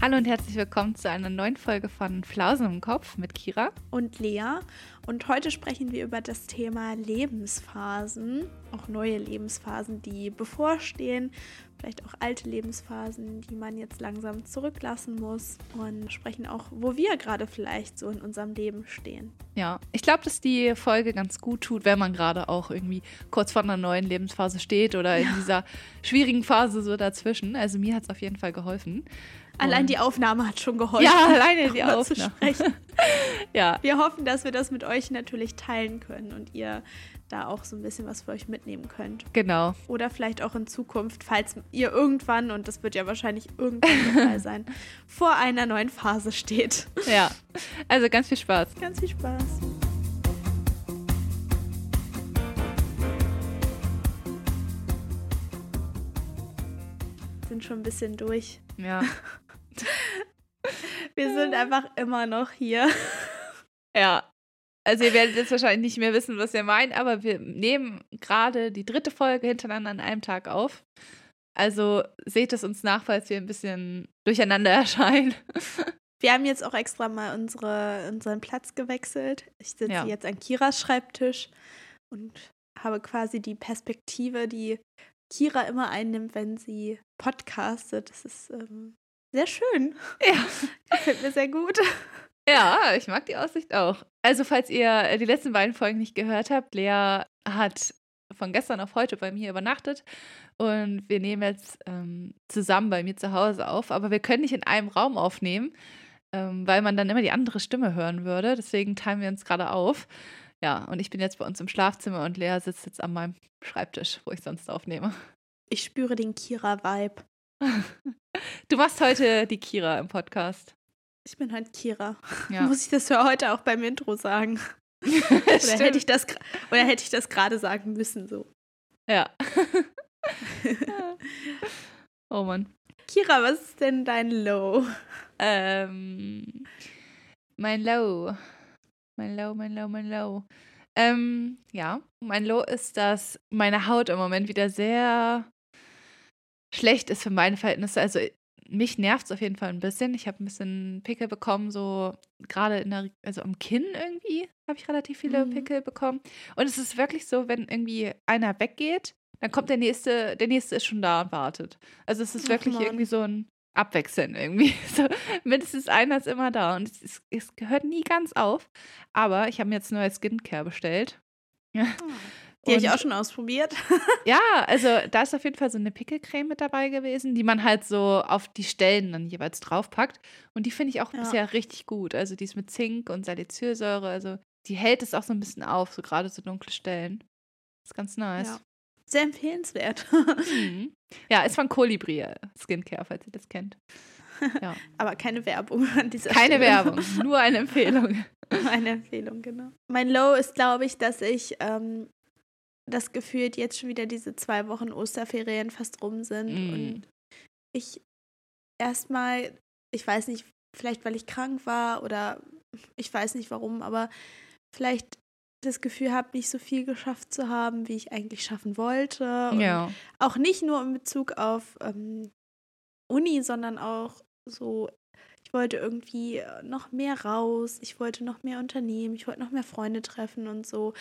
Hallo und herzlich willkommen zu einer neuen Folge von Flausen im Kopf mit Kira und Lea. Und heute sprechen wir über das Thema Lebensphasen, auch neue Lebensphasen, die bevorstehen, vielleicht auch alte Lebensphasen, die man jetzt langsam zurücklassen muss und sprechen auch, wo wir gerade vielleicht so in unserem Leben stehen. Ja, ich glaube, dass die Folge ganz gut tut, wenn man gerade auch irgendwie kurz vor einer neuen Lebensphase steht oder in ja. dieser schwierigen Phase so dazwischen. Also mir hat es auf jeden Fall geholfen. Allein die Aufnahme hat schon geholfen. Ja, alleine die Aufnahme. ja. Wir hoffen, dass wir das mit euch natürlich teilen können und ihr da auch so ein bisschen was für euch mitnehmen könnt. Genau. Oder vielleicht auch in Zukunft, falls ihr irgendwann, und das wird ja wahrscheinlich irgendwann der Fall sein, vor einer neuen Phase steht. Ja. Also ganz viel Spaß. Ganz viel Spaß. Sind schon ein bisschen durch. Ja. Wir sind einfach immer noch hier. Ja. Also ihr werdet jetzt wahrscheinlich nicht mehr wissen, was wir meinen, aber wir nehmen gerade die dritte Folge hintereinander an einem Tag auf. Also seht es uns nach, falls wir ein bisschen durcheinander erscheinen. Wir haben jetzt auch extra mal unsere, unseren Platz gewechselt. Ich sitze ja. jetzt an Kiras Schreibtisch und habe quasi die Perspektive, die Kira immer einnimmt, wenn sie podcastet. Das ist ähm, sehr schön. Ja. Gefällt mir sehr gut. Ja, ich mag die Aussicht auch. Also, falls ihr äh, die letzten beiden Folgen nicht gehört habt, Lea hat von gestern auf heute bei mir übernachtet und wir nehmen jetzt ähm, zusammen bei mir zu Hause auf, aber wir können nicht in einem Raum aufnehmen, ähm, weil man dann immer die andere Stimme hören würde. Deswegen teilen wir uns gerade auf. Ja, und ich bin jetzt bei uns im Schlafzimmer und Lea sitzt jetzt an meinem Schreibtisch, wo ich sonst aufnehme. Ich spüre den Kira-Vibe. Du machst heute die Kira im Podcast. Ich bin halt Kira. Ja. Muss ich das für heute auch beim Intro sagen? oder, hätte ich das, oder hätte ich das gerade sagen müssen so? Ja. oh Mann. Kira, was ist denn dein Low? Ähm, mein Low. Mein Low, mein Low, mein Low. Ähm, ja, mein Low ist, dass meine Haut im Moment wieder sehr schlecht ist für meine Verhältnisse. Also mich nervt es auf jeden Fall ein bisschen. Ich habe ein bisschen Pickel bekommen, so gerade in der, also am Kinn irgendwie habe ich relativ viele mhm. Pickel bekommen. Und es ist wirklich so, wenn irgendwie einer weggeht, dann kommt der nächste, der nächste ist schon da und wartet. Also es ist Ach, wirklich Mann. irgendwie so ein Abwechseln irgendwie. So, mindestens einer ist immer da und es, ist, es gehört nie ganz auf. Aber ich habe mir jetzt neue Skincare bestellt. Ja. Oh. Die habe ich auch schon ausprobiert. ja, also da ist auf jeden Fall so eine Pickelcreme mit dabei gewesen, die man halt so auf die Stellen dann jeweils draufpackt. Und die finde ich auch ja. bisher richtig gut. Also die ist mit Zink und Salicylsäure, also die hält es auch so ein bisschen auf, so gerade so dunkle Stellen. Ist ganz nice. Ja. Sehr empfehlenswert. mhm. Ja, ist von Colibri äh, Skincare, falls ihr das kennt. Ja. Aber keine Werbung an dieser Keine Stelle. Werbung, nur eine Empfehlung. Eine Empfehlung, genau. Mein Low ist, glaube ich, dass ich ähm, das gefühlt jetzt schon wieder diese zwei Wochen Osterferien fast rum sind mm. und ich erstmal, ich weiß nicht, vielleicht weil ich krank war oder ich weiß nicht warum, aber vielleicht das Gefühl habe, nicht so viel geschafft zu haben, wie ich eigentlich schaffen wollte. Und ja. Auch nicht nur in Bezug auf ähm, Uni, sondern auch so, ich wollte irgendwie noch mehr raus, ich wollte noch mehr unternehmen, ich wollte noch mehr Freunde treffen und so.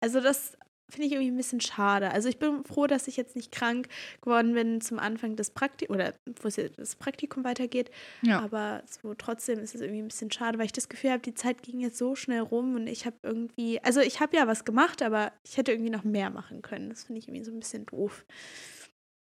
Also das finde ich irgendwie ein bisschen schade. Also ich bin froh, dass ich jetzt nicht krank geworden bin zum Anfang des Praktikums oder wo es das Praktikum weitergeht. Ja. Aber so trotzdem ist es irgendwie ein bisschen schade, weil ich das Gefühl habe, die Zeit ging jetzt so schnell rum und ich habe irgendwie, also ich habe ja was gemacht, aber ich hätte irgendwie noch mehr machen können. Das finde ich irgendwie so ein bisschen doof.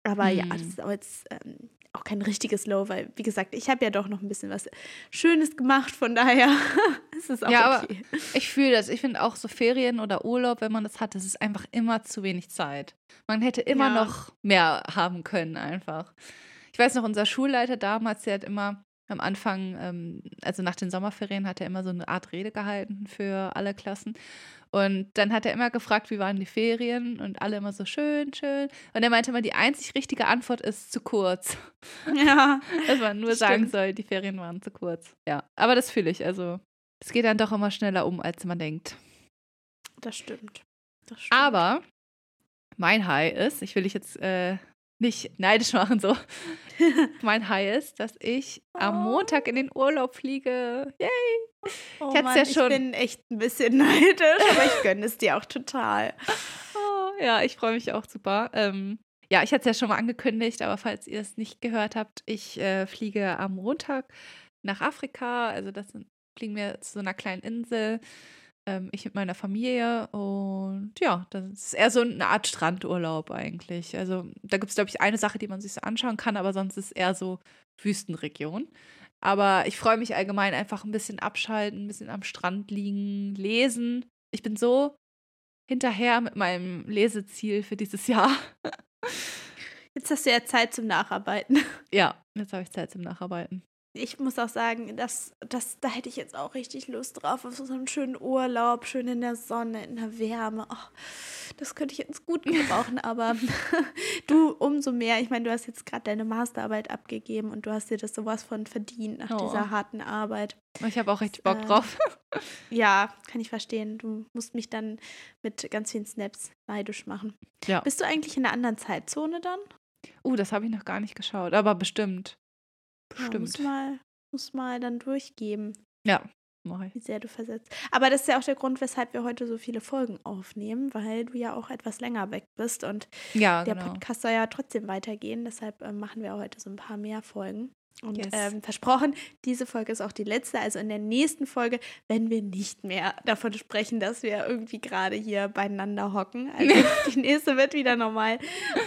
Aber hm. ja, das ist auch jetzt ähm, auch kein richtiges Low, weil, wie gesagt, ich habe ja doch noch ein bisschen was Schönes gemacht, von daher ist es auch ja, okay. Aber ich fühle das. Ich finde auch so Ferien oder Urlaub, wenn man das hat, das ist einfach immer zu wenig Zeit. Man hätte immer ja. noch mehr haben können, einfach. Ich weiß noch, unser Schulleiter damals, der hat immer am Anfang, ähm, also nach den Sommerferien, hat er immer so eine Art Rede gehalten für alle Klassen. Und dann hat er immer gefragt, wie waren die Ferien? Und alle immer so schön, schön. Und er meinte immer, die einzig richtige Antwort ist zu kurz. Ja. Dass man nur sagen soll, die Ferien waren zu kurz. Ja, aber das fühle ich. Also, es geht dann doch immer schneller um, als man denkt. Das stimmt. Das stimmt. Aber mein High ist, ich will dich jetzt äh, nicht neidisch machen, so. mein High ist, dass ich oh. am Montag in den Urlaub fliege. Yay! Oh ich, Mann, ja schon... ich bin echt ein bisschen neidisch, aber ich gönne es dir auch total. Oh, ja, ich freue mich auch super. Ähm, ja, ich hatte es ja schon mal angekündigt, aber falls ihr es nicht gehört habt, ich äh, fliege am Montag nach Afrika. Also das sind, fliegen wir zu so einer kleinen Insel. Ähm, ich mit meiner Familie. Und ja, das ist eher so eine Art Strandurlaub eigentlich. Also da gibt es, glaube ich, eine Sache, die man sich so anschauen kann, aber sonst ist es eher so Wüstenregion. Aber ich freue mich allgemein einfach ein bisschen abschalten, ein bisschen am Strand liegen, lesen. Ich bin so hinterher mit meinem Leseziel für dieses Jahr. Jetzt hast du ja Zeit zum Nacharbeiten. Ja, jetzt habe ich Zeit zum Nacharbeiten. Ich muss auch sagen, das, das, da hätte ich jetzt auch richtig Lust drauf, auf so einen schönen Urlaub, schön in der Sonne, in der Wärme. Oh, das könnte ich jetzt gut gebrauchen, aber du umso mehr. Ich meine, du hast jetzt gerade deine Masterarbeit abgegeben und du hast dir das sowas von verdient nach oh. dieser harten Arbeit. Ich habe auch richtig Bock äh, drauf. ja, kann ich verstehen. Du musst mich dann mit ganz vielen Snaps neidisch machen. Ja. Bist du eigentlich in einer anderen Zeitzone dann? Uh, das habe ich noch gar nicht geschaut, aber bestimmt. Bestimmt. Ja, muss, mal, muss mal dann durchgeben. Ja. Wie sehr du versetzt. Aber das ist ja auch der Grund, weshalb wir heute so viele Folgen aufnehmen, weil du ja auch etwas länger weg bist und ja, der genau. Podcast soll ja trotzdem weitergehen. Deshalb äh, machen wir heute so ein paar mehr Folgen. Und yes. ähm, versprochen, diese Folge ist auch die letzte. Also in der nächsten Folge werden wir nicht mehr davon sprechen, dass wir irgendwie gerade hier beieinander hocken. Also die nächste wird wieder normal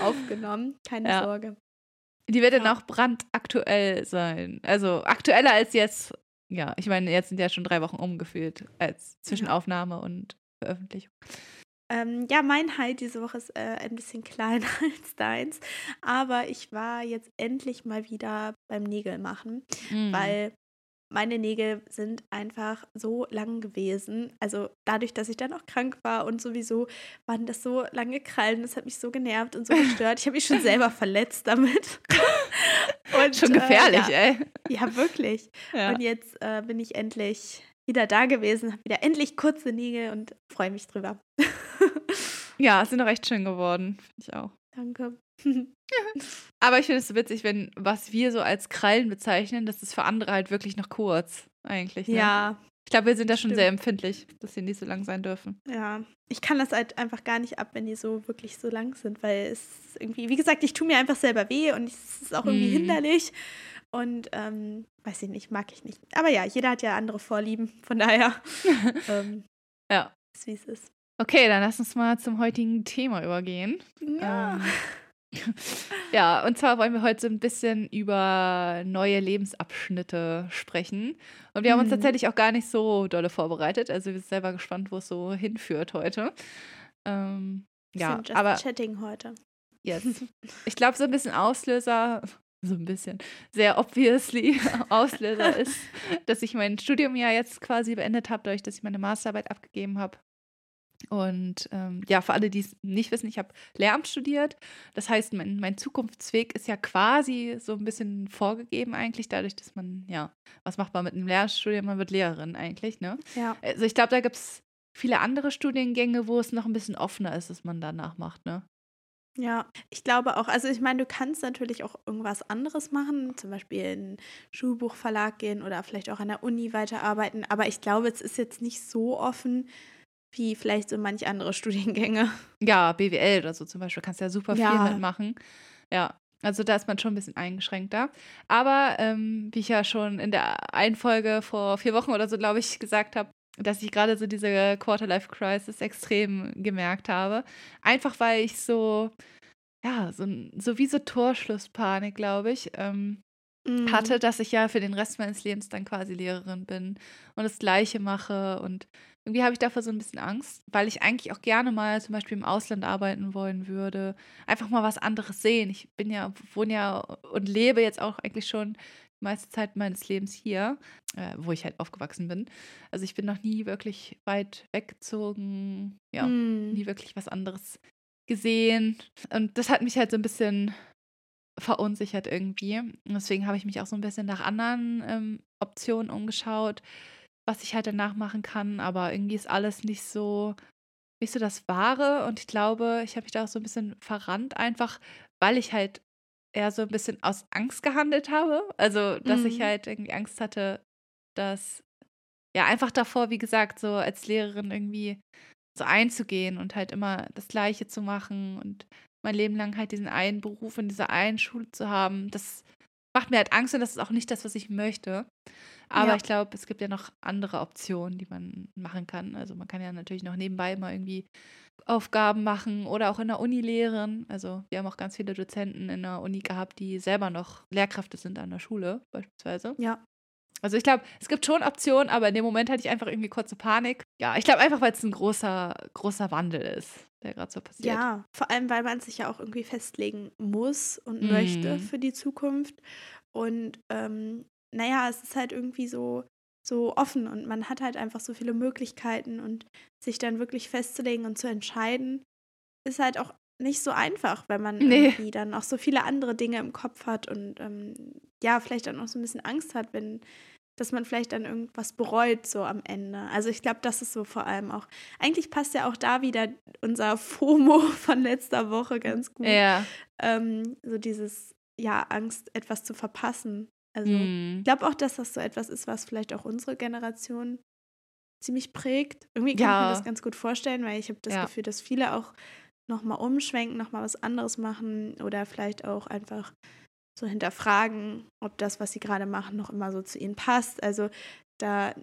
aufgenommen. Keine ja. Sorge. Die wird dann auch brandaktuell sein. Also aktueller als jetzt. Ja, ich meine, jetzt sind ja schon drei Wochen umgefühlt als zwischen ja. Aufnahme und Veröffentlichung. Ähm, ja, mein High diese Woche ist äh, ein bisschen kleiner als deins. Aber ich war jetzt endlich mal wieder beim Nägelmachen, mhm. weil meine Nägel sind einfach so lang gewesen. Also dadurch, dass ich dann auch krank war und sowieso waren das so lange Krallen, das hat mich so genervt und so gestört. Ich habe mich schon selber verletzt damit. und, schon gefährlich, äh, ja. ey. Ja, wirklich. Ja. Und jetzt äh, bin ich endlich wieder da gewesen, habe wieder endlich kurze Nägel und freue mich drüber. ja, sind doch echt schön geworden, finde ich auch. Danke. Aber ich finde es so witzig, wenn was wir so als Krallen bezeichnen, das ist für andere halt wirklich noch kurz, eigentlich. Ne? Ja. Ich glaube, wir sind da schon stimmt. sehr empfindlich, dass sie nicht so lang sein dürfen. Ja, ich kann das halt einfach gar nicht ab, wenn die so wirklich so lang sind, weil es irgendwie, wie gesagt, ich tue mir einfach selber weh und es ist auch irgendwie mm. hinderlich. Und ähm, weiß ich nicht, mag ich nicht. Aber ja, jeder hat ja andere Vorlieben, von daher. ähm, ja. Ist wie es ist. Okay, dann lass uns mal zum heutigen Thema übergehen. Ja. Ähm, ja, und zwar wollen wir heute so ein bisschen über neue Lebensabschnitte sprechen. Und wir haben uns mhm. tatsächlich auch gar nicht so dolle vorbereitet. Also wir sind selber gespannt, wo es so hinführt heute. Ähm, ja, just aber Chatting heute. Yes. Ich glaube, so ein bisschen Auslöser, so ein bisschen, sehr obviously Auslöser ist, dass ich mein Studium ja jetzt quasi beendet habe, dadurch, dass ich meine Masterarbeit abgegeben habe. Und ähm, ja, für alle, die es nicht wissen, ich habe Lehramt studiert. Das heißt, mein, mein Zukunftsweg ist ja quasi so ein bisschen vorgegeben eigentlich, dadurch, dass man, ja, was macht man mit einem Lehrstudium? Man wird Lehrerin eigentlich, ne? Ja. Also ich glaube, da gibt es viele andere Studiengänge, wo es noch ein bisschen offener ist, dass man danach macht, ne? Ja, ich glaube auch. Also ich meine, du kannst natürlich auch irgendwas anderes machen, zum Beispiel in einen Schulbuchverlag gehen oder vielleicht auch an der Uni weiterarbeiten. Aber ich glaube, es ist jetzt nicht so offen, wie vielleicht so manch andere Studiengänge. Ja, BWL oder so zum Beispiel, kannst ja super viel ja. mitmachen. Ja, also da ist man schon ein bisschen eingeschränkter. Aber ähm, wie ich ja schon in der einen Folge vor vier Wochen oder so, glaube ich, gesagt habe, dass ich gerade so diese Quarterlife-Crisis extrem gemerkt habe. Einfach weil ich so, ja, so, so wie so Torschlusspanik, glaube ich, ähm, mhm. hatte, dass ich ja für den Rest meines Lebens dann quasi Lehrerin bin und das Gleiche mache und irgendwie habe ich davor so ein bisschen Angst, weil ich eigentlich auch gerne mal zum Beispiel im Ausland arbeiten wollen würde. Einfach mal was anderes sehen. Ich bin ja, wohne ja und lebe jetzt auch eigentlich schon die meiste Zeit meines Lebens hier, äh, wo ich halt aufgewachsen bin. Also ich bin noch nie wirklich weit weggezogen, ja, mm. nie wirklich was anderes gesehen. Und das hat mich halt so ein bisschen verunsichert irgendwie. Und deswegen habe ich mich auch so ein bisschen nach anderen ähm, Optionen umgeschaut was ich halt danach machen kann, aber irgendwie ist alles nicht so, nicht so das Wahre und ich glaube, ich habe mich da auch so ein bisschen verrannt, einfach weil ich halt eher so ein bisschen aus Angst gehandelt habe. Also, dass mhm. ich halt irgendwie Angst hatte, dass ja einfach davor, wie gesagt, so als Lehrerin irgendwie so einzugehen und halt immer das Gleiche zu machen und mein Leben lang halt diesen einen Beruf in dieser einen Schule zu haben, das macht mir halt Angst und das ist auch nicht das, was ich möchte. Aber ja. ich glaube, es gibt ja noch andere Optionen, die man machen kann. Also man kann ja natürlich noch nebenbei mal irgendwie Aufgaben machen oder auch in der Uni lehren. Also wir haben auch ganz viele Dozenten in der Uni gehabt, die selber noch Lehrkräfte sind an der Schule beispielsweise. Ja. Also ich glaube, es gibt schon Optionen, aber in dem Moment hatte ich einfach irgendwie kurze Panik. Ja, ich glaube einfach, weil es ein großer, großer Wandel ist, der gerade so passiert. Ja, vor allem, weil man sich ja auch irgendwie festlegen muss und mm. möchte für die Zukunft. Und ähm, naja, es ist halt irgendwie so, so offen und man hat halt einfach so viele Möglichkeiten und sich dann wirklich festzulegen und zu entscheiden, ist halt auch nicht so einfach, wenn man nee. irgendwie dann auch so viele andere Dinge im Kopf hat und ähm, ja, vielleicht dann auch so ein bisschen Angst hat, wenn, dass man vielleicht dann irgendwas bereut so am Ende. Also ich glaube, das ist so vor allem auch. Eigentlich passt ja auch da wieder unser FOMO von letzter Woche ganz gut. Ja. Ähm, so dieses, ja, Angst, etwas zu verpassen. Also mm. ich glaube auch, dass das so etwas ist, was vielleicht auch unsere Generation ziemlich prägt. Irgendwie kann ja. ich mir das ganz gut vorstellen, weil ich habe das ja. Gefühl, dass viele auch nochmal umschwenken, nochmal was anderes machen oder vielleicht auch einfach so hinterfragen, ob das, was sie gerade machen, noch immer so zu ihnen passt. Also da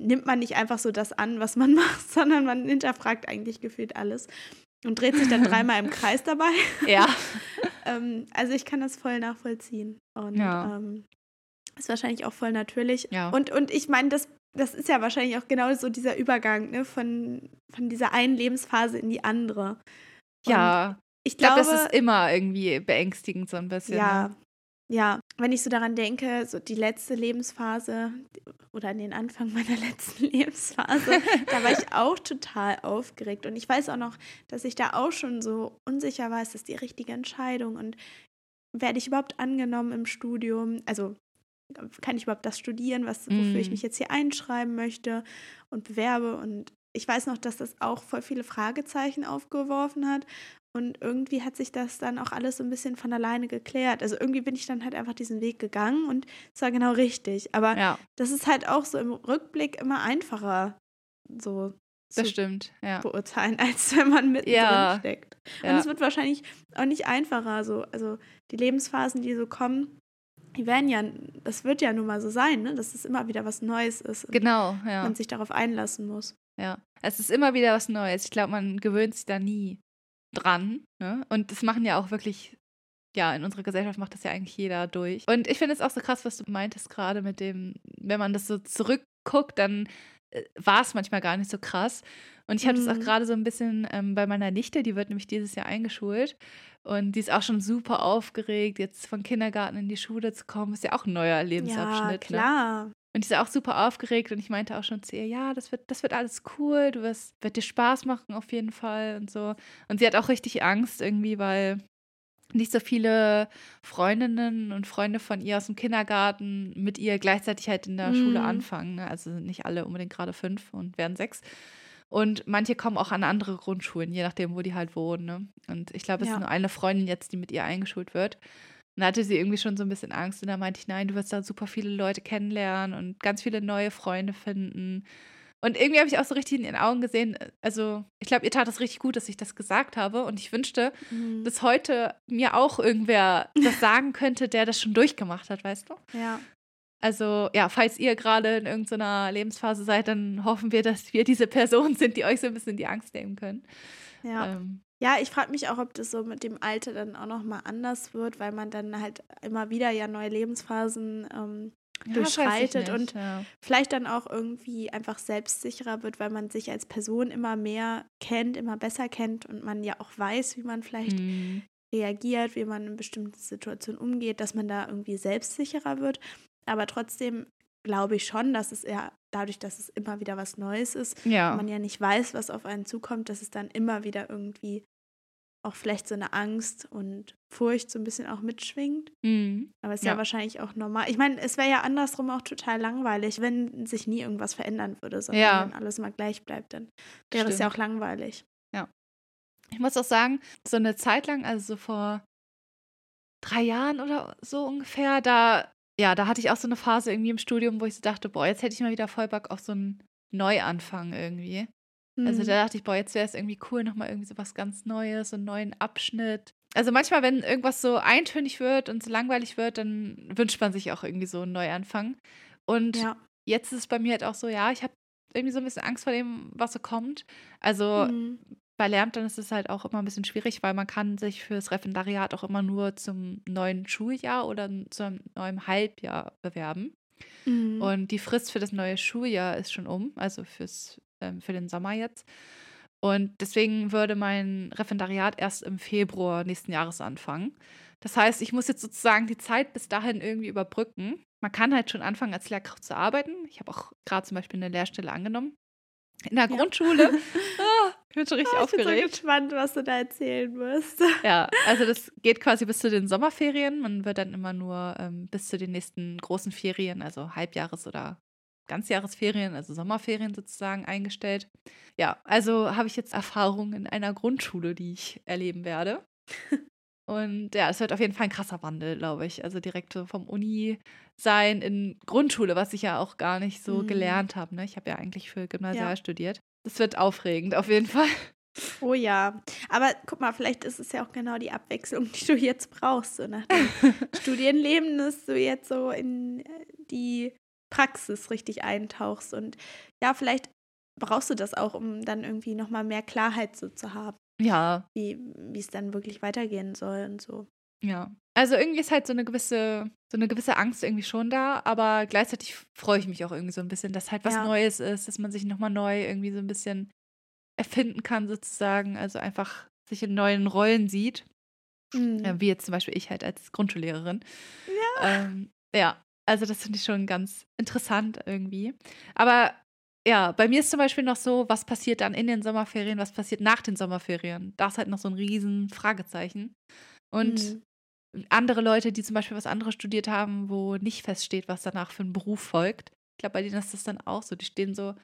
nimmt man nicht einfach so das an, was man macht, sondern man hinterfragt eigentlich gefühlt alles und dreht sich dann dreimal im Kreis dabei. Ja. ähm, also ich kann das voll nachvollziehen. Und ja. ähm, ist wahrscheinlich auch voll natürlich. Ja. Und, und ich meine, das, das ist ja wahrscheinlich auch genau so dieser Übergang ne, von, von dieser einen Lebensphase in die andere. Und ja. Ich glaube, glaub, das ist immer irgendwie beängstigend, so ein bisschen. Ja, ne? Ja, wenn ich so daran denke, so die letzte Lebensphase oder an den Anfang meiner letzten Lebensphase, da war ich auch total aufgeregt. Und ich weiß auch noch, dass ich da auch schon so unsicher war, ist das die richtige Entscheidung und werde ich überhaupt angenommen im Studium? Also kann ich überhaupt das studieren, was, wofür mm. ich mich jetzt hier einschreiben möchte und bewerbe? Und ich weiß noch, dass das auch voll viele Fragezeichen aufgeworfen hat. Und irgendwie hat sich das dann auch alles so ein bisschen von alleine geklärt. Also irgendwie bin ich dann halt einfach diesen Weg gegangen und es war genau richtig. Aber ja. das ist halt auch so im Rückblick immer einfacher, so das stimmt, ja. beurteilen, als wenn man mittendrin ja. steckt. Und es wird wahrscheinlich auch nicht einfacher. So. Also die Lebensphasen, die so kommen, die werden ja, das wird ja nun mal so sein, ne? dass es immer wieder was Neues ist. Genau, ja. Man sich darauf einlassen muss. Ja, es ist immer wieder was Neues. Ich glaube, man gewöhnt sich da nie dran. Ne? Und das machen ja auch wirklich, ja, in unserer Gesellschaft macht das ja eigentlich jeder durch. Und ich finde es auch so krass, was du meintest gerade mit dem, wenn man das so zurückguckt, dann äh, war es manchmal gar nicht so krass. Und ich hatte es auch mhm. gerade so ein bisschen ähm, bei meiner Nichte, die wird nämlich dieses Jahr eingeschult. Und die ist auch schon super aufgeregt, jetzt von Kindergarten in die Schule zu kommen. Ist ja auch ein neuer Lebensabschnitt. Ja, klar. Ne? Und die ist auch super aufgeregt und ich meinte auch schon zu ihr, ja, das wird, das wird alles cool, du wirst, wird dir Spaß machen auf jeden Fall und so. Und sie hat auch richtig Angst irgendwie, weil nicht so viele Freundinnen und Freunde von ihr aus dem Kindergarten mit ihr gleichzeitig halt in der mm. Schule anfangen. Ne? Also nicht alle unbedingt gerade fünf und werden sechs. Und manche kommen auch an andere Grundschulen, je nachdem, wo die halt wohnen. Ne? Und ich glaube, es ja. ist nur eine Freundin jetzt, die mit ihr eingeschult wird. Und da hatte sie irgendwie schon so ein bisschen Angst. Und da meinte ich, nein, du wirst da super viele Leute kennenlernen und ganz viele neue Freunde finden. Und irgendwie habe ich auch so richtig in ihren Augen gesehen, also ich glaube, ihr tat es richtig gut, dass ich das gesagt habe. Und ich wünschte, mhm. dass heute mir auch irgendwer das sagen könnte, der das schon durchgemacht hat, weißt du? Ja. Also ja, falls ihr gerade in irgendeiner Lebensphase seid, dann hoffen wir, dass wir diese Personen sind, die euch so ein bisschen die Angst nehmen können. Ja. Ähm, ja, ich frage mich auch, ob das so mit dem Alter dann auch nochmal anders wird, weil man dann halt immer wieder ja neue Lebensphasen ähm, ja, durchschreitet und ja. vielleicht dann auch irgendwie einfach selbstsicherer wird, weil man sich als Person immer mehr kennt, immer besser kennt und man ja auch weiß, wie man vielleicht mhm. reagiert, wie man in bestimmten Situationen umgeht, dass man da irgendwie selbstsicherer wird. Aber trotzdem glaube ich schon, dass es eher dadurch, dass es immer wieder was Neues ist, ja. man ja nicht weiß, was auf einen zukommt, dass es dann immer wieder irgendwie auch vielleicht so eine Angst und Furcht so ein bisschen auch mitschwingt. Mhm. Aber es ist ja. ja. wahrscheinlich auch normal. Ich meine, es wäre ja andersrum auch total langweilig, wenn sich nie irgendwas verändern würde, sondern ja. wenn alles immer gleich bleibt, dann wäre es ja auch langweilig. Ja. Ich muss auch sagen, so eine Zeit lang, also so vor drei Jahren oder so ungefähr. Da, ja, da hatte ich auch so eine Phase irgendwie im Studium, wo ich so dachte, boah, jetzt hätte ich mal wieder voll Bock auf so einen Neuanfang irgendwie. Also Mhm. da dachte ich, boah, jetzt wäre es irgendwie cool, nochmal irgendwie so was ganz Neues, so einen neuen Abschnitt. Also manchmal, wenn irgendwas so eintönig wird und so langweilig wird, dann wünscht man sich auch irgendwie so einen Neuanfang. Und Ja. jetzt ist es bei mir halt auch so, ja, ich habe irgendwie so ein bisschen Angst vor dem, was so kommt. Also Mhm. Bei Lehramt dann ist es halt auch immer ein bisschen schwierig, weil man kann sich fürs Referendariat auch immer nur zum neuen Schuljahr oder zum neuen Halbjahr bewerben. Mhm. Und die Frist für das neue Schuljahr ist schon um, also fürs, ähm, für den Sommer jetzt. Und deswegen würde mein Referendariat erst im Februar nächsten Jahres anfangen. Das heißt, ich muss jetzt sozusagen die Zeit bis dahin irgendwie überbrücken. Man kann halt schon anfangen, als Lehrkraft zu arbeiten. Ich habe auch gerade zum Beispiel eine Lehrstelle angenommen. In der Ja. Grundschule. Ich bin schon richtig Ah, ich bin so aufgeregt. gespannt, was du da erzählen wirst. Ja, also das geht quasi bis zu den Sommerferien. Man wird dann immer nur ähm, bis zu den nächsten großen Ferien, also Halbjahres- oder Ganzjahresferien, also Sommerferien sozusagen eingestellt. Ja, also habe ich jetzt Erfahrung in einer Grundschule, die ich erleben werde. Und ja, es wird auf jeden Fall ein krasser Wandel, glaube ich. Also direkt so vom Uni sein in Grundschule, was ich ja auch gar nicht so Mhm. gelernt habe. Ne? Ich habe ja eigentlich für Gymnasial Ja. studiert. Das wird aufregend, auf jeden Fall. Oh ja. Aber guck mal, vielleicht ist es ja auch genau die Abwechslung, die du jetzt brauchst. So nach dem Studienleben, dass du jetzt so in äh, die Praxis richtig eintauchst. Und ja, vielleicht brauchst du das auch, um dann irgendwie nochmal mehr Klarheit so zu haben, Ja, wie wie es dann wirklich weitergehen soll und so. Ja. Also irgendwie ist halt so eine gewisse, so eine gewisse Angst irgendwie schon da, aber gleichzeitig freue ich mich auch irgendwie so ein bisschen, dass halt was Ja. Neues ist, dass man sich nochmal neu irgendwie so ein bisschen erfinden kann, sozusagen. Also einfach sich in neuen Rollen sieht. Mhm. Ja, wie jetzt zum Beispiel ich halt als Grundschullehrerin. Ja. Ähm, ja, also das finde ich schon ganz interessant irgendwie. Aber ja, bei mir ist zum Beispiel noch so, was passiert dann in den Sommerferien, was passiert nach den Sommerferien? Da ist halt noch so ein riesen Fragezeichen. Und Mhm. andere Leute, die zum Beispiel was anderes studiert haben, wo nicht feststeht, was danach für ein Beruf folgt. Ich glaube, bei denen ist das dann auch so. Die stehen so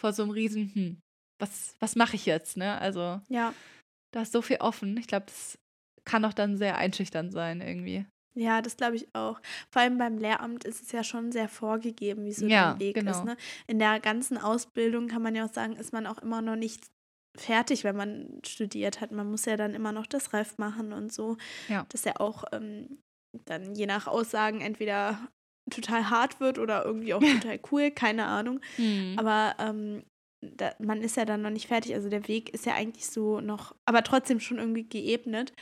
vor so einem riesen, hm, was, was mache ich jetzt, ne? Also Ja. da ist so viel offen. Ich glaube, das kann auch dann sehr einschüchternd sein irgendwie. Ja, das glaube ich auch. Vor allem beim Lehramt ist es ja schon sehr vorgegeben, wie so Ja, der Weg ist. genau. Ne? In der ganzen Ausbildung kann man ja auch sagen, ist man auch immer noch nicht fertig, wenn man studiert hat. Man muss ja dann immer noch das Ref machen und so. Ja. Das ja auch ähm, dann je nach Aussagen entweder total hart wird oder irgendwie auch total cool, keine Ahnung. Hm. Aber ähm, da, man ist ja dann noch nicht fertig. Also der Weg ist ja eigentlich so noch, aber trotzdem schon irgendwie geebnet.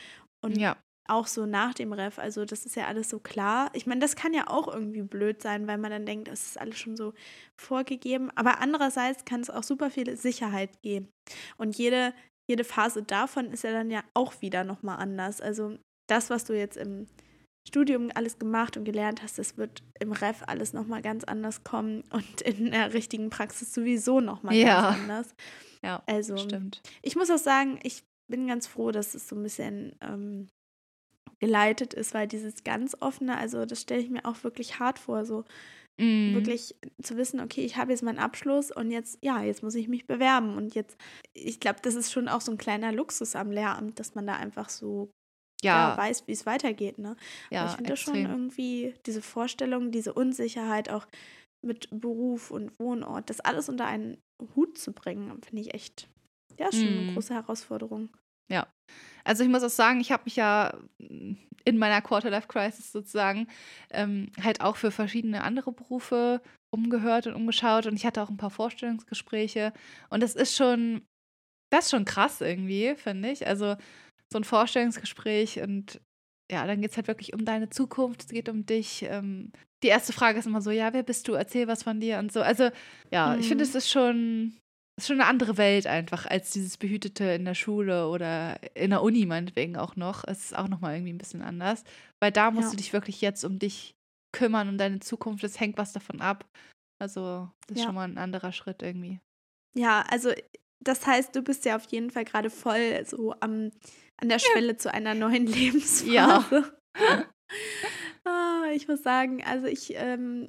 Und ja, auch so nach dem Ref. Also das ist ja alles so klar. Ich meine, das kann ja auch irgendwie blöd sein, weil man dann denkt, das ist alles schon so vorgegeben. Aber andererseits kann es auch super viel Sicherheit geben. Und jede, jede Phase davon ist ja dann ja auch wieder nochmal anders. Also das, was du jetzt im Studium alles gemacht und gelernt hast, das wird im Ref alles nochmal ganz anders kommen und in der richtigen Praxis sowieso nochmal Ja. ganz anders. ja, Also stimmt. ich muss auch sagen, ich bin ganz froh, dass es so ein bisschen ähm, geleitet ist, weil dieses ganz offene, also das stelle ich mir auch wirklich hart vor, so Mhm. wirklich zu wissen, okay, ich habe jetzt meinen Abschluss und jetzt, ja, jetzt muss ich mich bewerben und jetzt, ich glaube, das ist schon auch so ein kleiner Luxus am Lehramt, dass man da einfach so ja, Ja, weiß, wie es weitergeht, ne? ja, Aber ich finde das schon irgendwie, diese Vorstellung, diese Unsicherheit auch mit Beruf und Wohnort, das alles unter einen Hut zu bringen, finde ich echt, ja, schon eine Mm. große Herausforderung. Also ich muss auch sagen, ich habe mich ja mm, in meiner Quarter-Life-Crisis sozusagen ähm, halt auch für verschiedene andere Berufe umgehört und umgeschaut und ich hatte auch ein paar Vorstellungsgespräche und das ist schon, das ist schon krass irgendwie, finde ich. Also so ein Vorstellungsgespräch und ja, dann geht es halt wirklich um deine Zukunft, es geht um dich. Ähm, die erste Frage ist immer so, ja, wer bist du? Erzähl was von dir und so. Also ja, ich finde, Mhm. es ist schon, ist schon eine andere Welt einfach als dieses Behütete in der Schule oder in der Uni meinetwegen auch noch. Es ist auch nochmal irgendwie ein bisschen anders, weil da musst Ja. du dich wirklich jetzt um dich kümmern, um deine Zukunft. Es hängt was davon ab. Also das ist Ja. schon mal ein anderer Schritt irgendwie. Ja, also das heißt, du bist ja auf jeden Fall gerade voll so am, an der Schwelle zu einer neuen Lebensphase. Ja. ah, ich muss sagen, also ich ähm,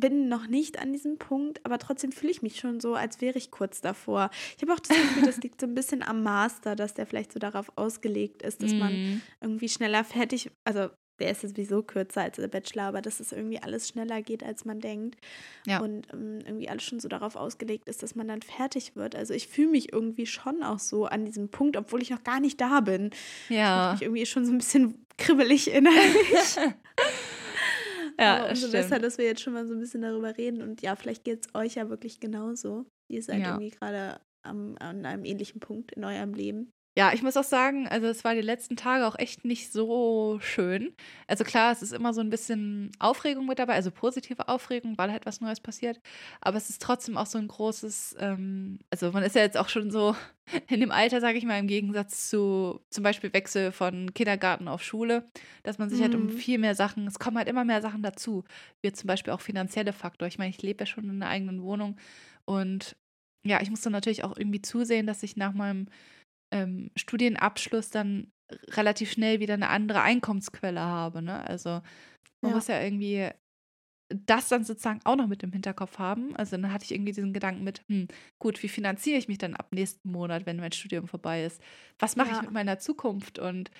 bin noch nicht an diesem Punkt, aber trotzdem fühle ich mich schon so, als wäre ich kurz davor. Ich habe auch das Gefühl, das liegt so ein bisschen am Master, dass der vielleicht so darauf ausgelegt ist, dass man Mm. irgendwie schneller fertig, also der ist sowieso kürzer als der Bachelor, aber dass es irgendwie alles schneller geht, als man denkt. Ja. Und ähm, irgendwie alles schon so darauf ausgelegt ist, dass man dann fertig wird. Also ich fühle mich irgendwie schon auch so an diesem Punkt, obwohl ich noch gar nicht da bin. Ja. Ich irgendwie schon so ein bisschen kribbelig innerlich. ja, Aber umso stimmt. besser, dass wir jetzt schon mal so ein bisschen darüber reden. Und ja, vielleicht geht es euch ja wirklich genauso. Ihr seid Ja. irgendwie gerade am, an einem ähnlichen Punkt in eurem Leben. Ja, ich muss auch sagen, also es war die letzten Tage auch echt nicht so schön. Also klar, es ist immer so ein bisschen Aufregung mit dabei, also positive Aufregung, weil halt was Neues passiert. Aber es ist trotzdem auch so ein großes, ähm, also man ist ja jetzt auch schon so in dem Alter, sage ich mal, im Gegensatz zu zum Beispiel Wechsel von Kindergarten auf Schule, dass man sich halt um Mhm. viel mehr Sachen, es kommen halt immer mehr Sachen dazu, wie zum Beispiel auch finanzielle Faktor. Ich meine, ich lebe ja schon in einer eigenen Wohnung und ja, ich muss dann natürlich auch irgendwie zusehen, dass ich nach meinem ähm, Studienabschluss dann relativ schnell wieder eine andere Einkommensquelle habe. Ne? Also man Ja. muss ja irgendwie das dann sozusagen auch noch mit im Hinterkopf haben. Also dann hatte ich irgendwie diesen Gedanken mit, hm, gut, wie finanziere ich mich dann ab nächsten Monat, wenn mein Studium vorbei ist? Was mache ich Ja. mit meiner Zukunft? Und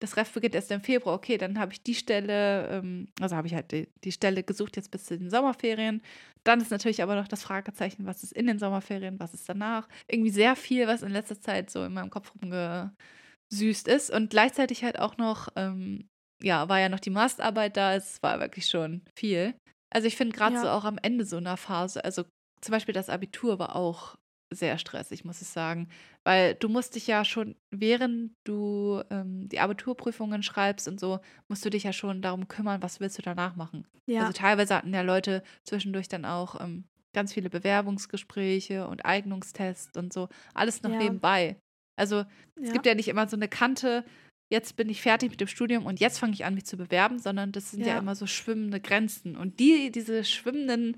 das Ref beginnt erst im Februar. Okay, dann habe ich die Stelle, ähm, also habe ich halt die, die Stelle gesucht jetzt bis zu den Sommerferien. Dann ist natürlich aber noch das Fragezeichen, was ist in den Sommerferien, was ist danach? Irgendwie sehr viel, was in letzter Zeit so in meinem Kopf rumgesüßt ist. Und gleichzeitig halt auch noch, ähm, ja, war ja noch die Masterarbeit da. Es war wirklich schon viel. Also ich finde gerade Ja. so auch am Ende so einer Phase, also zum Beispiel das Abitur war auch sehr stressig, muss ich sagen. Weil du musst dich ja schon, während du ähm, die Abiturprüfungen schreibst und so, musst du dich ja schon darum kümmern, was willst du danach machen. Ja, Also teilweise hatten ja Leute zwischendurch dann auch ähm, ganz viele Bewerbungsgespräche und Eignungstests und so. Alles noch Ja. nebenbei. Also es ja. gibt ja nicht immer so eine Kante, jetzt bin ich fertig mit dem Studium und jetzt fange ich an, mich zu bewerben, sondern das sind ja, Ja. immer so schwimmende Grenzen. Und die, diese schwimmenden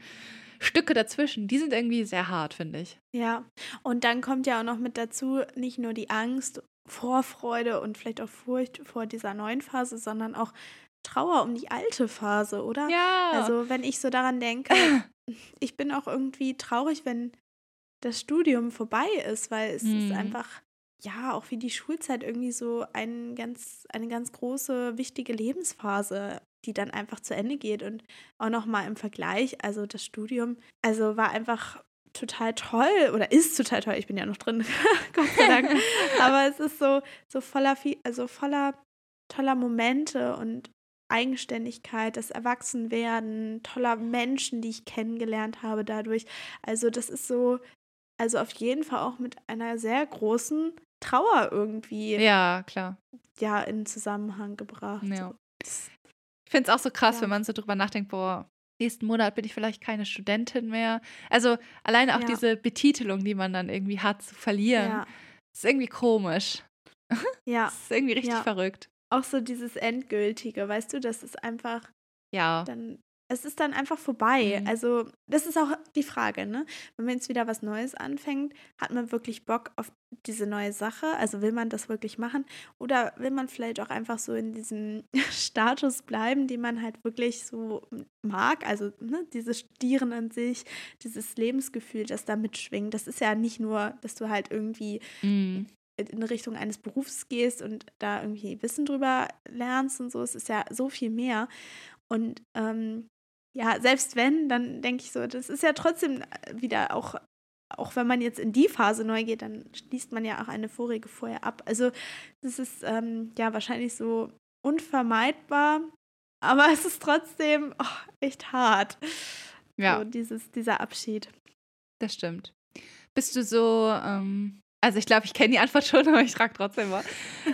Stücke dazwischen, die sind irgendwie sehr hart, finde ich. Ja, und dann kommt ja auch noch mit dazu nicht nur die Angst, Vorfreude und vielleicht auch Furcht vor dieser neuen Phase, sondern auch Trauer um die alte Phase, oder? Ja. Also, wenn ich so daran denke, ich bin auch irgendwie traurig, wenn das Studium vorbei ist, weil es ist Mhm. einfach, ja, auch wie die Schulzeit irgendwie so ein ganz, eine ganz große, wichtige Lebensphase, die dann einfach zu Ende geht. Und auch nochmal im Vergleich, also das Studium, also war einfach total toll oder ist total toll. Ich bin ja noch drin, Gott sei Dank. Aber es ist so, so voller, viel- also voller toller Momente und Eigenständigkeit, das Erwachsenwerden, toller Menschen, die ich kennengelernt habe dadurch. Also das ist so, also auf jeden Fall auch mit einer sehr großen Trauer irgendwie ja, klar. ja in Zusammenhang gebracht. Ja. Ich finde es auch so krass, Ja. wenn man so drüber nachdenkt, boah, nächsten Monat bin ich vielleicht keine Studentin mehr. Also alleine auch Ja. diese Betitelung, die man dann irgendwie hat, zu verlieren, Ja, ist irgendwie komisch. ja, Das ist irgendwie richtig verrückt. auch so dieses Endgültige, weißt du, das ist einfach Ja. dann, es ist dann einfach vorbei. Mhm. Also, das ist auch die Frage, ne? Wenn man jetzt wieder was Neues anfängt, hat man wirklich Bock auf diese neue Sache? Also will man das wirklich machen? Oder will man vielleicht auch einfach so in diesem Status bleiben, den man halt wirklich so mag? Also, ne, dieses Studieren an sich, dieses Lebensgefühl, das da mitschwingt. Das ist ja nicht nur, dass du halt irgendwie Mhm. in Richtung eines Berufs gehst und da irgendwie Wissen drüber lernst und so. Es ist ja so viel mehr. Und ähm, ja, selbst wenn, dann denke ich so, das ist ja trotzdem wieder auch, auch wenn man jetzt in die Phase neu geht, dann schließt man ja auch eine vorige vorher ab. Also das ist ähm, ja wahrscheinlich so unvermeidbar, aber es ist trotzdem oh, echt hart. Ja, So dieses, dieser Abschied. das stimmt. Bist du so, ähm, also ich glaube, ich kenne die Antwort schon, aber ich frage trotzdem mal.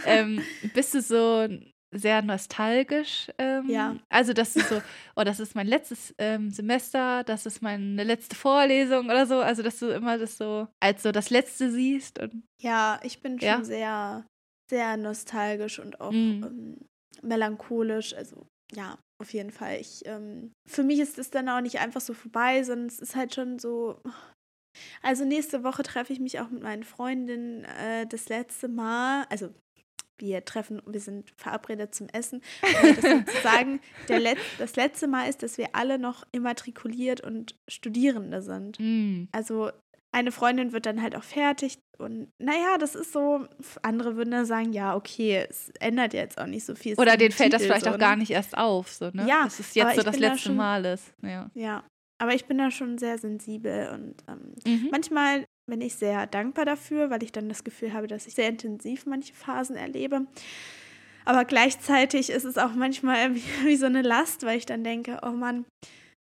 ähm, bist du so sehr nostalgisch? Ähm, Ja. Also, dass du so, oh, das ist mein letztes ähm, Semester, das ist meine letzte Vorlesung oder so. Also, dass du immer das so als so das Letzte siehst und Ja, ich bin schon Ja? sehr, sehr nostalgisch und auch Mhm. ähm, melancholisch. Also ja, auf jeden Fall. Ich, ähm, für mich ist es dann auch nicht einfach so vorbei, sondern es ist halt schon so. Also nächste Woche treffe ich mich auch mit meinen Freundinnen äh, das letzte Mal. Also wir treffen, wir sind verabredet zum Essen. Das sozusagen der Letz-, das letzte Mal ist, dass wir alle noch immatrikuliert und Studierende sind. Mm, Also eine Freundin wird dann halt auch fertig und naja, das ist so, andere würden dann sagen, ja, okay, es ändert jetzt auch nicht so viel. Oder denen fällt Titel, das vielleicht so, auch gar ne? nicht erst auf, so, ne? Ja. Dass es jetzt so das letzte schon, Mal ist. Ja. ja, aber ich bin da schon sehr sensibel und ähm, mhm. manchmal bin ich sehr dankbar dafür, weil ich dann das Gefühl habe, dass ich sehr intensiv manche Phasen erlebe. Aber gleichzeitig ist es auch manchmal wie, wie so eine Last, weil ich dann denke, oh Mann,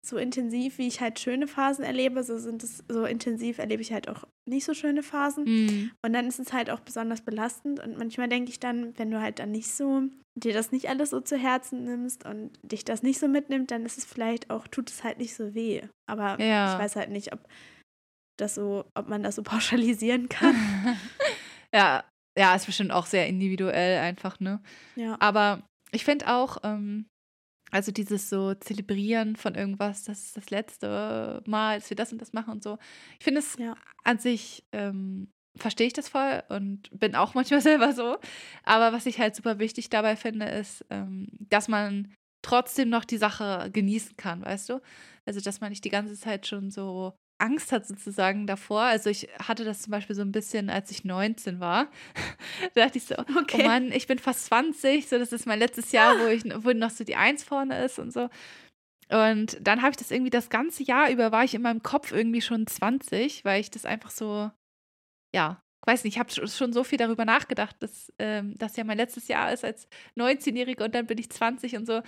so intensiv, wie ich halt schöne Phasen erlebe, so sind es, so intensiv erlebe ich halt auch nicht so schöne Phasen. Mhm. Und dann ist es halt auch besonders belastend. Und manchmal denke ich dann, wenn du halt dann nicht so, dir das nicht alles so zu Herzen nimmst und dich das nicht so mitnimmt, dann ist es vielleicht auch, tut es halt nicht so weh. Aber ja. ich weiß halt nicht, ob das so, ob man das so pauschalisieren kann. ja, ja, ist bestimmt auch sehr individuell einfach, ne? Ja. Aber ich finde auch, ähm, also dieses so Zelebrieren von irgendwas, das ist das letzte Mal, dass wir das und das machen und so. Ich finde es ja. an sich, ähm, verstehe ich das voll und bin auch manchmal selber so. Aber was ich halt super wichtig dabei finde, ist, ähm, dass man trotzdem noch die Sache genießen kann, weißt du? Also, dass man nicht die ganze Zeit schon so Angst hat sozusagen davor. Also ich hatte das zum Beispiel so ein bisschen, als ich 19 war. da dachte ich so, oh okay. oh Mann, ich bin fast 20, so das ist mein letztes Jahr, wo ich wo noch so die Eins vorne ist und so. Und dann habe ich das irgendwie das ganze Jahr über war ich in meinem Kopf irgendwie schon 20, weil ich das einfach so, ja, weiß nicht, ich habe schon so viel darüber nachgedacht, dass ähm, das ja mein letztes Jahr ist als 19-Jährige und dann bin ich 20 und so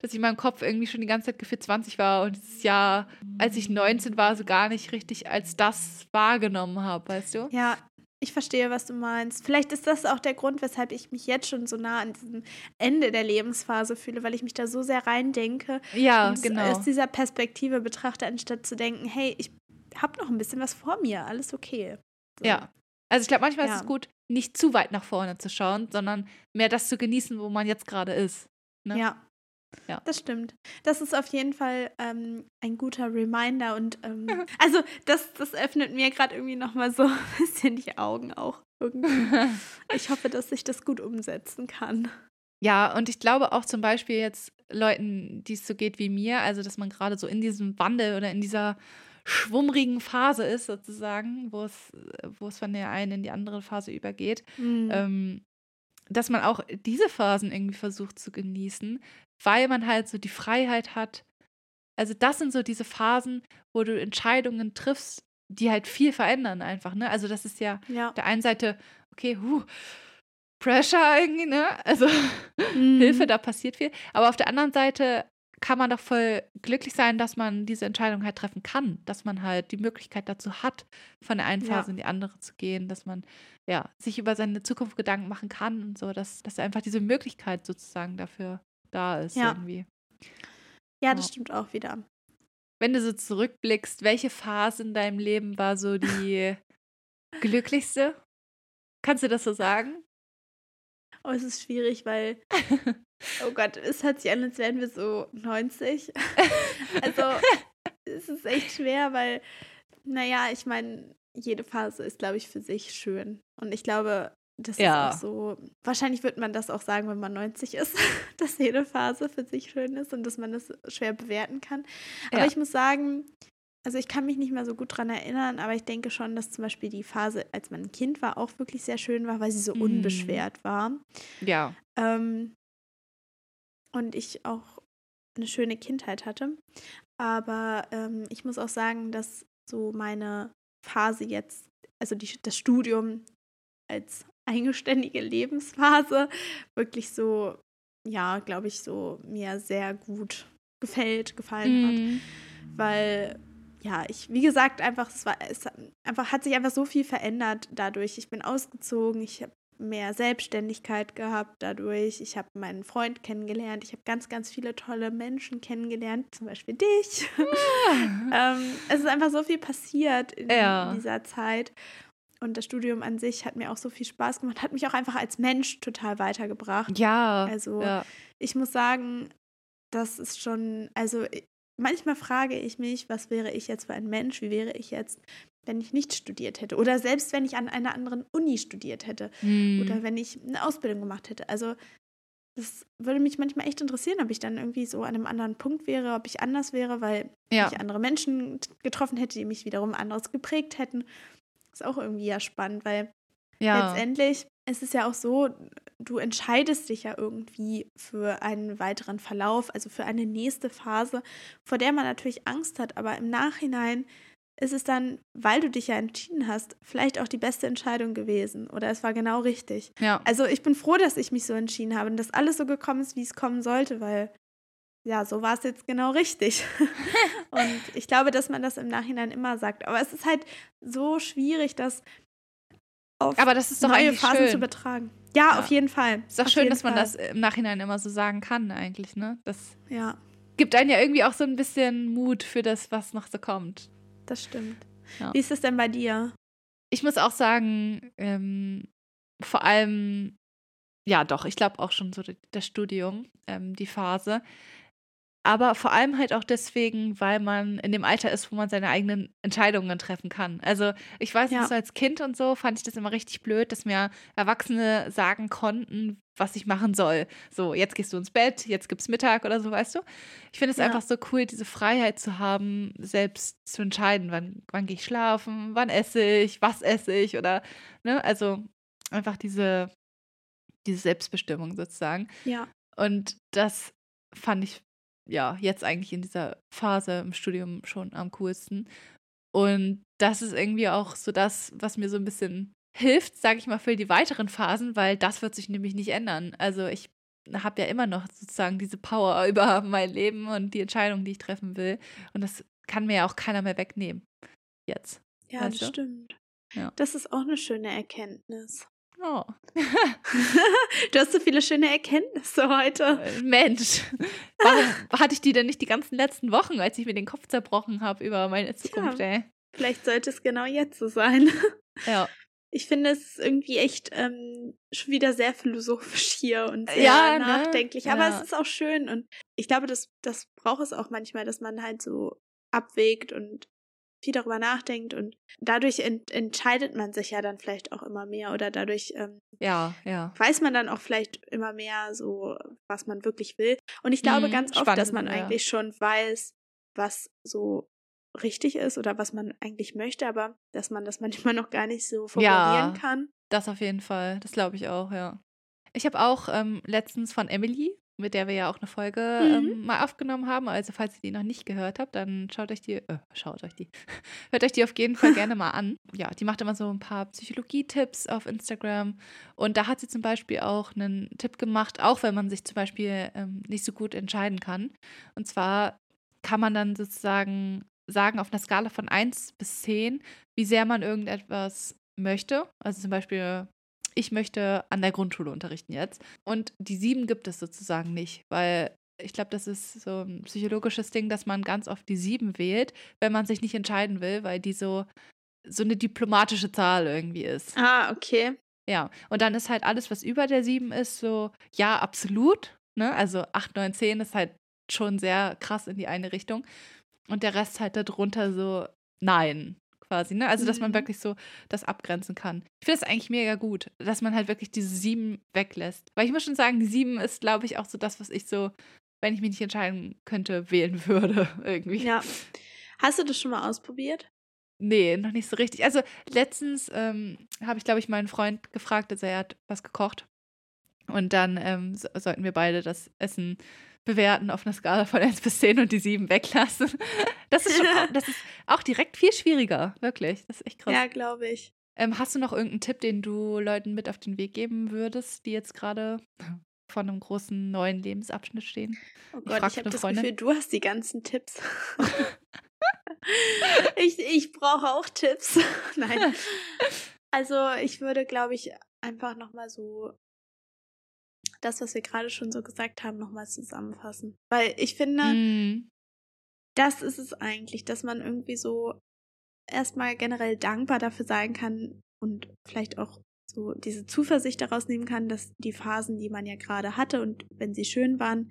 dass ich in meinem Kopf irgendwie schon die ganze Zeit gefühlt 20 war und dieses Jahr, als ich 19 war, so gar nicht richtig als das wahrgenommen habe, weißt du? Ja, ich verstehe, was du meinst. Vielleicht ist das auch der Grund, weshalb ich mich jetzt schon so nah an diesem Ende der Lebensphase fühle, weil ich mich da so sehr reindenke. Ja, und genau. Aus dieser Perspektive betrachte, anstatt zu denken, hey, ich habe noch ein bisschen was vor mir, alles okay. So. Ja. Also ich glaube, manchmal ja. ist es gut, nicht zu weit nach vorne zu schauen, sondern mehr das zu genießen, wo man jetzt gerade ist. Ne? Ja, ja. Das stimmt. Das ist auf jeden Fall ähm, ein guter Reminder und ähm, also das, das öffnet mir gerade irgendwie nochmal so ein bisschen die Augen auch irgendwie. Ich hoffe, dass ich das gut umsetzen kann. Ja, und ich glaube auch zum Beispiel jetzt Leuten, die es so geht wie mir, also dass man gerade so in diesem Wandel oder in dieser schwummrigen Phase ist, sozusagen, wo es, wo es von der einen in die andere Phase übergeht, mhm. ähm, dass man auch diese Phasen irgendwie versucht zu genießen, weil man halt so die Freiheit hat. Also das sind so diese Phasen, wo du Entscheidungen triffst, die halt viel verändern einfach, ne? Also das ist ja, ja. der einen Seite, okay, huh, Pressure irgendwie, ne? Also mhm. Hilfe, da passiert viel. Aber auf der anderen Seite kann man doch voll glücklich sein, dass man diese Entscheidung halt treffen kann, dass man halt die Möglichkeit dazu hat, von der einen Phase ja. in die andere zu gehen, dass man ja sich über seine Zukunft Gedanken machen kann und so, dass, dass einfach diese Möglichkeit sozusagen dafür da ist ja. irgendwie. Ja, das ja. stimmt auch wieder. Wenn du so zurückblickst, welche Phase in deinem Leben war so die glücklichste? Kannst du das so sagen? Oh, es ist schwierig, weil, oh Gott, es hört sich an, als wären wir so 90. also, es ist echt schwer, weil, naja, ich meine, jede Phase ist, glaube ich, für sich schön. Und ich glaube, das ja. ist auch so. Wahrscheinlich wird man das auch sagen, wenn man 90 ist, dass jede Phase für sich schön ist und dass man das schwer bewerten kann. Aber ja. ich muss sagen, also ich kann mich nicht mehr so gut dran erinnern, aber ich denke schon, dass zum Beispiel die Phase, als man ein Kind war, auch wirklich sehr schön war, weil sie so mhm. unbeschwert war. Ja. Ähm, und ich auch eine schöne Kindheit hatte. Aber ähm, ich muss auch sagen, dass so meine Phase jetzt, also die, das Studium als eigenständige Lebensphase wirklich so, ja, glaube ich, so mir sehr gut gefällt, gefallen hat. Mhm. Weil, ja, ich, wie gesagt, einfach, es war, es einfach, hat sich einfach so viel verändert dadurch. Ich bin ausgezogen, ich habe mehr Selbstständigkeit gehabt dadurch. Ich habe meinen Freund kennengelernt. Ich habe ganz, ganz viele tolle Menschen kennengelernt, zum Beispiel dich. Ja. ähm, es ist einfach so viel passiert in, ja. in dieser Zeit. Und das Studium an sich hat mir auch so viel Spaß gemacht, hat mich auch einfach als Mensch total weitergebracht. Ja. Also ja. ich muss sagen, das ist schon, also manchmal frage ich mich, was wäre ich jetzt für ein Mensch, wie wäre ich jetzt, wenn ich nicht studiert hätte oder selbst wenn ich an einer anderen Uni studiert hätte hm. oder wenn ich eine Ausbildung gemacht hätte. Also das würde mich manchmal echt interessieren, ob ich dann irgendwie so an einem anderen Punkt wäre, ob ich anders wäre, weil Ja. ich andere Menschen getroffen hätte, die mich wiederum anderes geprägt hätten. Ist auch irgendwie ja spannend, weil Ja. letztendlich ist es ja auch so, du entscheidest dich ja irgendwie für einen weiteren Verlauf, also für eine nächste Phase, vor der man natürlich Angst hat, aber im Nachhinein ist es dann, weil du dich ja entschieden hast, vielleicht auch die beste Entscheidung gewesen oder es war genau richtig. Ja. Also ich bin froh, dass ich mich so entschieden habe und dass alles so gekommen ist, wie es kommen sollte, weil ja, so war es jetzt genau richtig. und ich glaube, dass man das im Nachhinein immer sagt. Aber es ist halt so schwierig, das auf Aber das ist doch neue Phasen schön. zu übertragen. Ja, Ja. auf jeden Fall. Ist doch auf schön, dass man Fall. das im Nachhinein immer so sagen kann, eigentlich, ne? Das Ja, gibt einen ja irgendwie auch so ein bisschen Mut für das, was noch so kommt. Das stimmt. Ja. Wie ist es denn bei dir? Ich muss auch sagen, ähm, vor allem, ja doch, ich glaube auch schon so das Studium, ähm, die Phase. Aber vor allem halt auch deswegen, weil man in dem Alter ist, wo man seine eigenen Entscheidungen treffen kann. Also ich weiß Ja. nicht, so als Kind und so fand ich das immer richtig blöd, dass mir Erwachsene sagen konnten, was ich machen soll. So, jetzt gehst du ins Bett, jetzt gibt's Mittag oder so, weißt du? Ich finde es Ja. einfach so cool, diese Freiheit zu haben, selbst zu entscheiden, wann, wann gehe ich schlafen, wann esse ich, was esse ich oder, ne, also einfach diese, diese Selbstbestimmung sozusagen. Ja, Und das fand ich ja jetzt eigentlich in dieser Phase im Studium schon am coolsten. Und das ist irgendwie auch so das, was mir so ein bisschen hilft, sage ich mal, für die weiteren Phasen, weil das wird sich nämlich nicht ändern. Also ich habe ja immer noch sozusagen diese Power über mein Leben und die Entscheidung, die ich treffen will. Und das kann mir ja auch keiner mehr wegnehmen. Jetzt. ja, Weißt das du? stimmt. Ja. Das ist auch eine schöne Erkenntnis. Oh, Du hast so viele schöne Erkenntnisse heute. äh, Mensch. Warum hatte ich die denn nicht die ganzen letzten Wochen, als ich mir den Kopf zerbrochen habe über meine Zukunft, ey? Vielleicht sollte es genau jetzt so sein. Ja. Ich finde es irgendwie echt ähm, schon wieder sehr philosophisch hier und sehr Ja, ne? nachdenklich. Aber Ja. es ist auch schön und ich glaube, das, das braucht es auch manchmal, dass man halt so abwägt und viel darüber nachdenkt und dadurch ent entscheidet man sich ja dann vielleicht auch immer mehr oder dadurch ähm, Ja, ja. weiß man dann auch vielleicht immer mehr so, was man wirklich will. Und ich glaube Mhm, ganz oft, spannend, dass man ja. eigentlich schon weiß, was so richtig ist oder was man eigentlich möchte, aber dass man das manchmal noch gar nicht so formulieren Ja. kann. Das auf jeden Fall. Das glaube ich auch, ja. Ich habe auch ähm, letztens von Emily, mit der wir ja auch eine Folge Mhm. ähm, mal aufgenommen haben. Also falls ihr die noch nicht gehört habt, dann schaut euch die, äh, schaut euch die, hört euch die auf jeden Fall gerne mal an. Ja, die macht immer so ein paar Psychologie-Tipps auf Instagram. Und da hat sie zum Beispiel auch einen Tipp gemacht, auch wenn man sich zum Beispiel ähm, nicht so gut entscheiden kann. Und zwar kann man dann sozusagen sagen, auf einer Skala von 1 bis 10, wie sehr man irgendetwas möchte. Also zum Beispiel, ich möchte an der Grundschule unterrichten jetzt. Und die 7 gibt es sozusagen nicht, weil ich glaube, das ist so ein psychologisches Ding, dass man ganz oft die 7 wählt, wenn man sich nicht entscheiden will, weil die so, so eine diplomatische Zahl irgendwie ist. Ah, okay. Ja, und dann ist halt alles, was über der 7 ist, so, ja, absolut. Ne? Also 8, 9, 10 ist halt schon sehr krass in die eine Richtung. Und der Rest halt darunter so, nein, quasi. Ne? Also, dass man Mhm. wirklich so das abgrenzen kann. Ich finde es eigentlich mega gut, dass man halt wirklich diese 7 weglässt. Weil ich muss schon sagen, 7 ist, glaube ich, auch so das, was ich so, wenn ich mich nicht entscheiden könnte, wählen würde. Irgendwie. Ja. Hast du das schon mal ausprobiert? Nee, noch nicht so richtig. Also letztens ähm, habe ich, glaube ich, meinen Freund gefragt, also er hat was gekocht. Und dann ähm, so, sollten wir beide das Essen bewerten auf einer Skala von 1 bis 10 und die 7 weglassen. Das ist, schon, das ist auch direkt viel schwieriger, wirklich. Das ist echt krass. Ja, glaube ich. Ähm, hast du noch irgendeinen Tipp, den du Leuten mit auf den Weg geben würdest, die jetzt gerade vor einem großen neuen Lebensabschnitt stehen? Oh Ich Gott, ich, für habe das Freundin. Gefühl, du hast die ganzen Tipps. ich ich brauche auch Tipps. Nein. Also ich würde, glaube ich, einfach nochmal so das, was wir gerade schon so gesagt haben, nochmal zusammenfassen. Weil ich finde, Mm, das ist es eigentlich, dass man irgendwie so erstmal generell dankbar dafür sein kann und vielleicht auch so diese Zuversicht daraus nehmen kann, dass die Phasen, die man ja gerade hatte und wenn sie schön waren,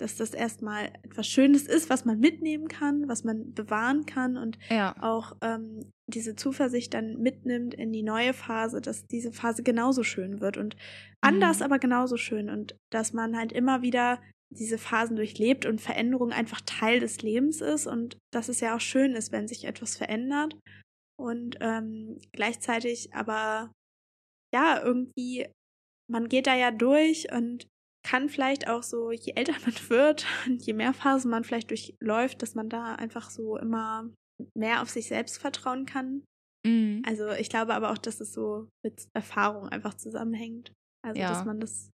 dass das erstmal etwas Schönes ist, was man mitnehmen kann, was man bewahren kann und Ja. auch ähm, diese Zuversicht dann mitnimmt in die neue Phase, dass diese Phase genauso schön wird und anders, Mhm. aber genauso schön und dass man halt immer wieder diese Phasen durchlebt und Veränderung einfach Teil des Lebens ist und dass es ja auch schön ist, wenn sich etwas verändert und ähm, gleichzeitig aber ja irgendwie man geht da ja durch und kann vielleicht auch so, je älter man wird und je mehr Phasen man vielleicht durchläuft, dass man da einfach so immer mehr auf sich selbst vertrauen kann. Mhm. Also ich glaube aber auch, dass es so mit Erfahrung einfach zusammenhängt. Also Ja. dass man das,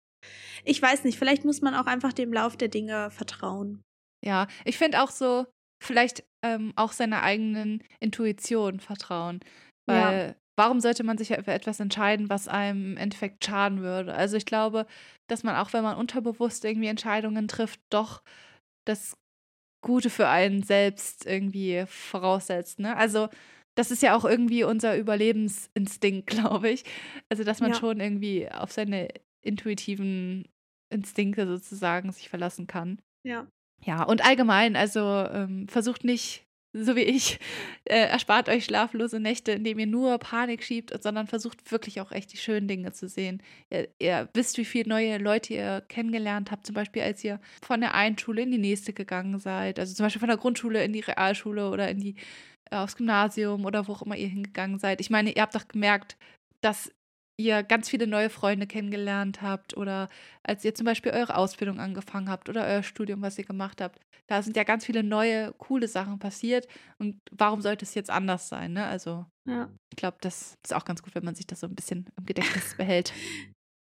ich weiß nicht, vielleicht muss man auch einfach dem Lauf der Dinge vertrauen. Ja, ich finde auch so, vielleicht ähm, auch seiner eigenen Intuition vertrauen. Weil warum sollte man sich ja für etwas entscheiden, was einem im Endeffekt schaden würde? Also ich glaube, dass man auch, wenn man unterbewusst irgendwie Entscheidungen trifft, doch das Gute für einen selbst irgendwie voraussetzt. Ne? Also das ist ja auch irgendwie unser Überlebensinstinkt, glaube ich. Also dass man Ja. schon irgendwie auf seine intuitiven Instinkte sozusagen sich verlassen kann. Ja. Ja, und allgemein, also ähm, versucht nicht, so wie ich, äh, erspart euch schlaflose Nächte, indem ihr nur Panik schiebt, sondern versucht wirklich auch echt die schönen Dinge zu sehen. Ihr, ihr wisst, wie viele neue Leute ihr kennengelernt habt, zum Beispiel als ihr von der einen Schule in die nächste gegangen seid, also zum Beispiel von der Grundschule in die Realschule oder in die äh, aufs Gymnasium oder wo auch immer ihr hingegangen seid. Ich meine, ihr habt doch gemerkt, dass ihr ganz viele neue Freunde kennengelernt habt oder als ihr zum Beispiel eure Ausbildung angefangen habt oder euer Studium, was ihr gemacht habt. Da sind ja ganz viele neue, coole Sachen passiert. Und warum sollte es jetzt anders sein? Ne? Also Ja. ich glaube, das ist auch ganz gut, wenn man sich das so ein bisschen im Gedächtnis behält.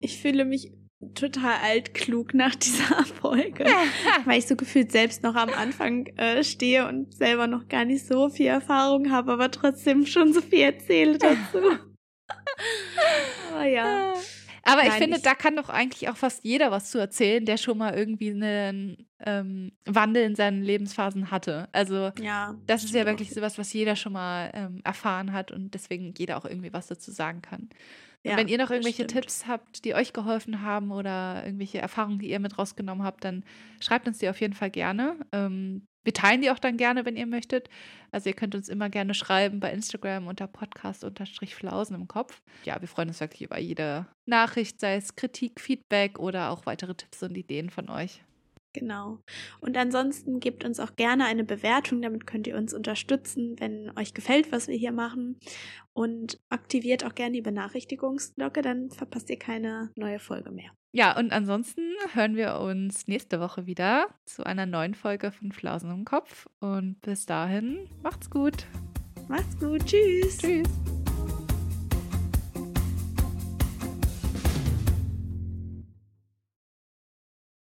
Ich fühle mich total altklug nach dieser Folge. weil ich so gefühlt selbst noch am Anfang äh, stehe und selber noch gar nicht so viel Erfahrung habe, aber trotzdem schon so viel erzähle dazu. Aber ja. Aber ich Nein, finde, ich- da kann doch eigentlich auch fast jeder was zu erzählen, der schon mal irgendwie einen ähm, Wandel in seinen Lebensphasen hatte. Also Ja. das ist ja wirklich sowas, was jeder schon mal ähm, erfahren hat und deswegen jeder auch irgendwie was dazu sagen kann. Ja, wenn ihr noch irgendwelche stimmt. Tipps habt, die euch geholfen haben oder irgendwelche Erfahrungen, die ihr mit rausgenommen habt, dann schreibt uns die auf jeden Fall gerne. Ähm, wir teilen die auch dann gerne, wenn ihr möchtet. Also ihr könnt uns immer gerne schreiben bei Instagram unter Podcast-Flausen im Kopf. Ja, wir freuen uns wirklich über jede Nachricht, sei es Kritik, Feedback oder auch weitere Tipps und Ideen von euch. Genau. Und ansonsten gebt uns auch gerne eine Bewertung, damit könnt ihr uns unterstützen, wenn euch gefällt, was wir hier machen. Und aktiviert auch gerne die Benachrichtigungsglocke, dann verpasst ihr keine neue Folge mehr. Ja, und ansonsten hören wir uns nächste Woche wieder zu einer neuen Folge von Flausen im Kopf. Und bis dahin, macht's gut. Macht's gut. Tschüss. Tschüss.